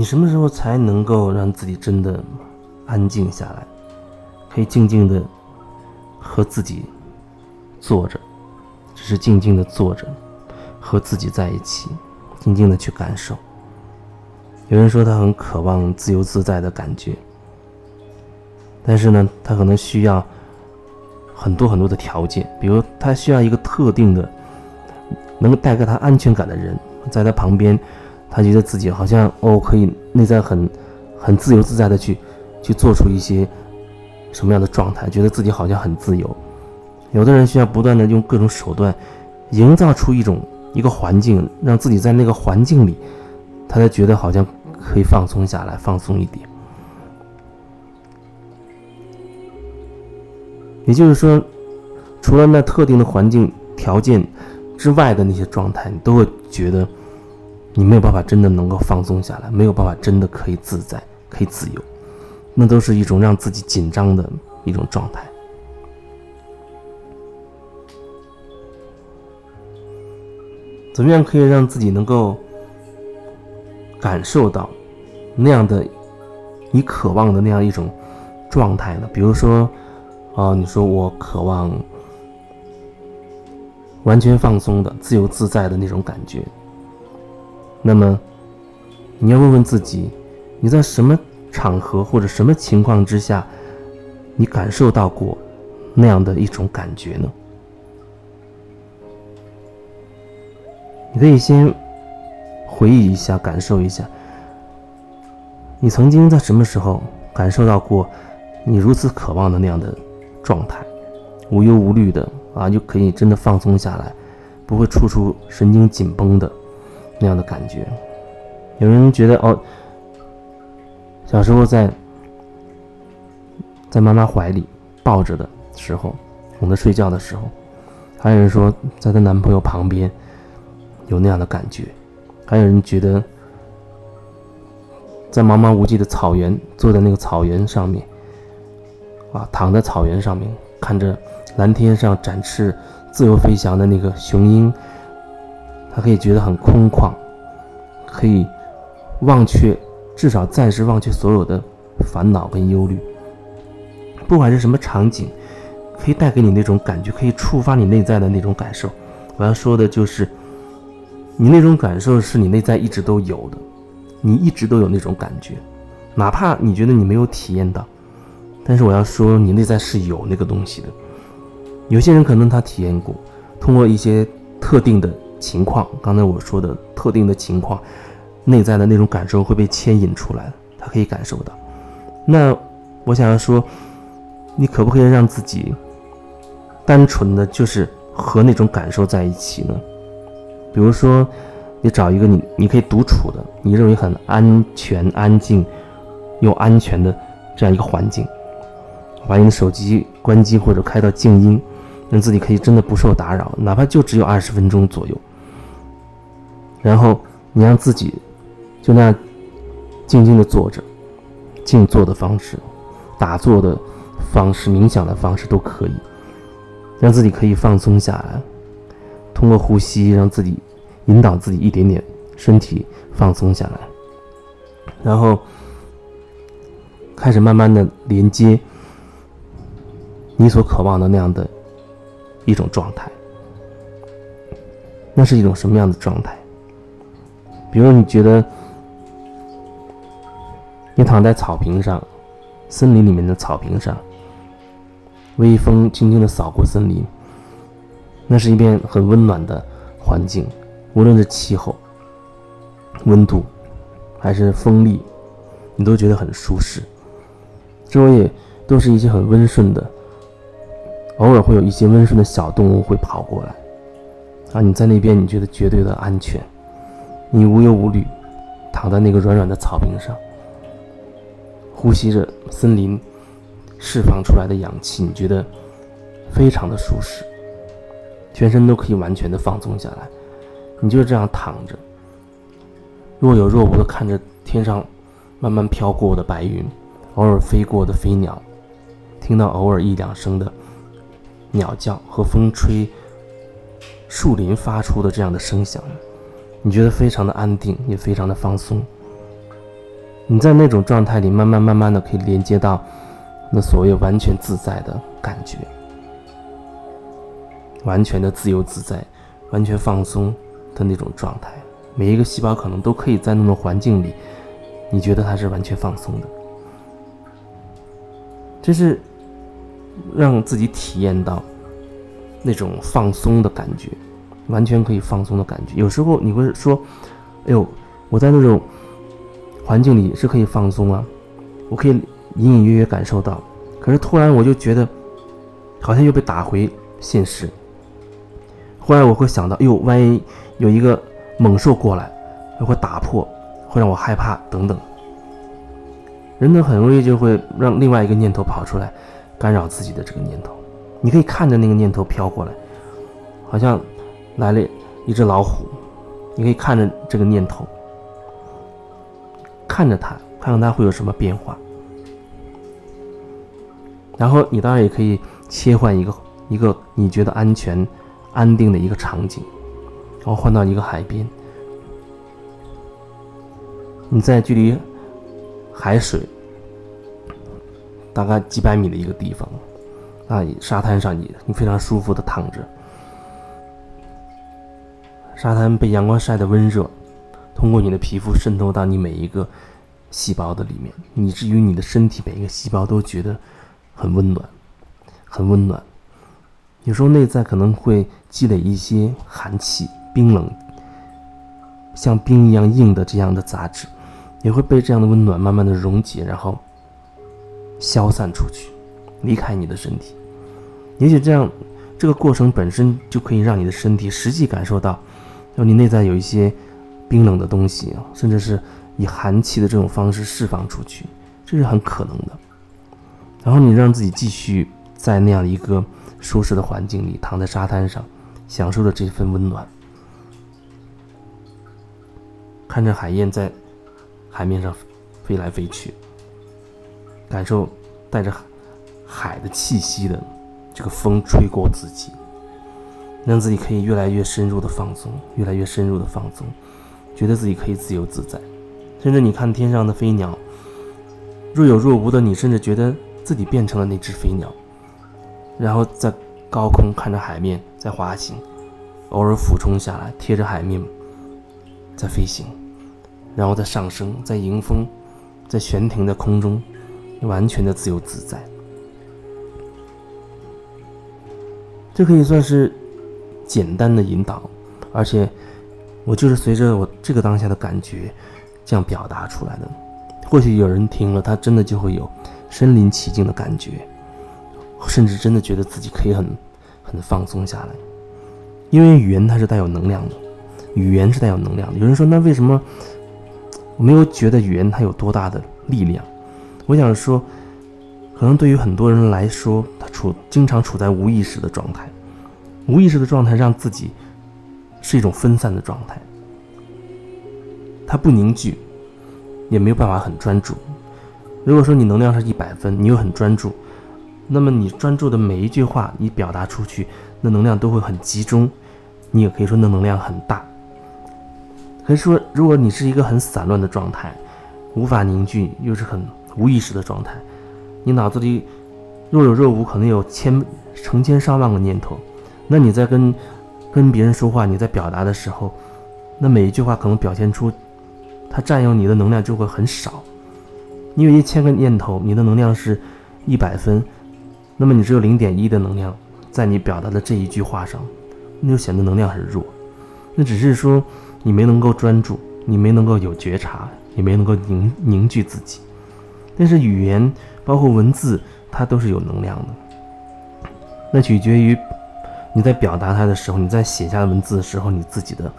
你什么时候才能够让自己真的安静下来，可以静静的和自己坐着，只是静静的坐着，和自己在一起，静静的去感受。有人说他很渴望自由自在的感觉，但是呢，他可能需要很多很多的条件，比如他需要一个特定的能够带给他安全感的人，在他旁边，他觉得自己好像哦可以内在很很自由自在的去去做出一些什么样的状态，觉得自己好像很自由。有的人需要不断的用各种手段营造出一种一个环境，让自己在那个环境里，他才觉得好像。可以放松下来，放松一点。也就是说，除了那特定的环境条件之外的那些状态，你都会觉得你没有办法真的能够放松下来，没有办法真的可以自在、可以自由。那都是一种让自己紧张的一种状态。怎么样可以让自己能够？感受到那样的你渴望的那样一种状态呢？比如说，啊，你说我渴望完全放松的、自由自在的那种感觉。那么，你要问问自己，你在什么场合或者什么情况之下，你感受到过那样的一种感觉呢？你可以先。回忆一下，感受一下，你曾经在什么时候感受到过你如此渴望的那样的状态，无忧无虑的啊，就可以真的放松下来，不会处处神经紧绷的那样的感觉。有人觉得哦，小时候在在妈妈怀里抱着的时候，哄她睡觉的时候，还有人说在她男朋友旁边有那样的感觉。还有人觉得，在茫茫无际的草原，坐在那个草原上面，啊，躺在草原上面，看着蓝天上展翅、自由飞翔的那个雄鹰，他可以觉得很空旷，可以忘却，至少暂时忘却所有的烦恼跟忧虑。不管是什么场景，可以带给你那种感觉，可以触发你内在的那种感受。我要说的就是。你那种感受是你内在一直都有的，你一直都有那种感觉，哪怕你觉得你没有体验到，但是我要说，你内在是有那个东西的。有些人可能他体验过，通过一些特定的情况，刚才我说的特定的情况，内在的那种感受会被牵引出来，他可以感受到。那我想要说，你可不可以让自己单纯的就是和那种感受在一起呢？比如说，你找一个你你可以独处的，你认为很安全、安静又安全的这样一个环境，把你的手机关机或者开到静音，让自己可以真的不受打扰，哪怕就只有二十分钟左右。然后你让自己就那样静静的坐着，静坐的方式、打坐的方式、冥想的方式都可以，让自己可以放松下来。通过呼吸，让自己引导自己一点点身体放松下来，然后开始慢慢的连接你所渴望的那样的一种状态。那是一种什么样的状态？比如你觉得你躺在草坪上，森林里面的草坪上，微风轻轻的扫过森林。那是一片很温暖的环境，无论是气候、温度，还是风力，你都觉得很舒适。周围都是一些很温顺的，偶尔会有一些温顺的小动物会跑过来。啊，你在那边，你觉得绝对的安全，你无忧无虑，躺在那个软软的草坪上，呼吸着森林释放出来的氧气，你觉得非常的舒适。全身都可以完全的放松下来，你就是这样躺着，若有若无的看着天上慢慢飘过的白云，偶尔飞过的飞鸟，听到偶尔一两声的鸟叫和风吹树林发出的这样的声响，你觉得非常的安定，也非常的放松。你在那种状态里，慢慢慢慢的可以连接到那所谓完全自在的感觉，完全的自由自在，完全放松的那种状态。每一个细胞可能都可以在那种环境里，你觉得它是完全放松的。这是让自己体验到那种放松的感觉，完全可以放松的感觉。有时候你会说：“哎呦，我在那种环境里是可以放松啊，我可以隐隐约约感受到。”可是突然我就觉得好像又被打回现实。忽然我会想到：“哟，万一有一个猛兽过来，会打破，会让我害怕等等。”人呢，很容易就会让另外一个念头跑出来，干扰自己的这个念头。你可以看着那个念头飘过来，好像来了一只老虎。你可以看着这个念头，看着它，看看它会有什么变化。然后你当然也可以切换一个一个你觉得安全、安定的一个场景，然后换到一个海边，你在距离。海水大概几百米的一个地方，啊，沙滩上你你非常舒服的躺着，沙滩被阳光晒得温热，通过你的皮肤渗透到你每一个细胞的里面，以至于你的身体每一个细胞都觉得很温暖，很温暖。有时候内在可能会积累一些寒气、冰冷，像冰一样硬的这样的杂质。也会被这样的温暖慢慢的溶解，然后消散出去，离开你的身体。也许这样，这个过程本身就可以让你的身体实际感受到，让你内在有一些冰冷的东西啊，甚至是以寒气的这种方式释放出去，这是很可能的。然后你让自己继续在那样一个舒适的环境里，躺在沙滩上，享受着这份温暖，看着海燕在。海面上飞来飞去，感受带着海的气息的这个风吹过自己，让自己可以越来越深入的放松，越来越深入的放松，觉得自己可以自由自在。甚至你看天上的飞鸟，若有若无的，你甚至觉得自己变成了那只飞鸟，然后在高空看着海面在滑行，偶尔俯冲下来，贴着海面在飞行。然后再上升，在迎风，在悬停的空中，完全的自由自在。这可以算是简单的引导，而且我就是随着我这个当下的感觉这样表达出来的。或许有人听了，他真的就会有身临其境的感觉，甚至真的觉得自己可以很很放松下来。因为语言它是带有能量的，语言是带有能量的。有人说，那为什么？我没有觉得语言它有多大的力量，我想说，可能对于很多人来说，他处经常处在无意识的状态，无意识的状态让自己是一种分散的状态，它不凝聚，也没有办法很专注。如果说你能量是一百分，你又很专注，那么你专注的每一句话，你表达出去，那能量都会很集中，你也可以说那能量很大。可以说，如果你是一个很散乱的状态，无法凝聚，又是很无意识的状态，你脑子里若有若无，可能有千成千上万个念头。那你在跟跟别人说话，你在表达的时候，那每一句话可能表现出，它占用你的能量就会很少。你有一千个念头，你的能量是一百分，那么你只有零点一的能量在你表达的这一句话上，那就显得能量很弱。那只是说。你没能够专注，你没能够有觉察，也没能够凝凝聚自己。但是语言包括文字，它都是有能量的。那取决于你在表达它的时候，你在写下文字的时候，你自己的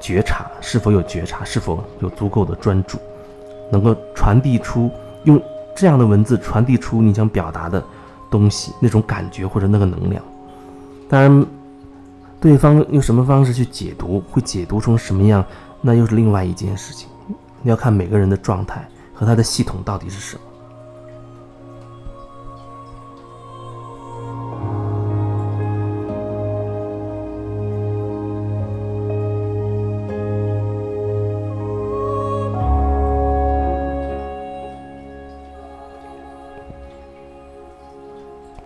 觉察是否有觉察，是否有足够的专注，能够传递出用这样的文字传递出你想表达的东西，那种感觉或者那个能量。当然。对方用什么方式去解读，会解读成什么样，那又是另外一件事情。要看每个人的状态和他的系统到底是什么。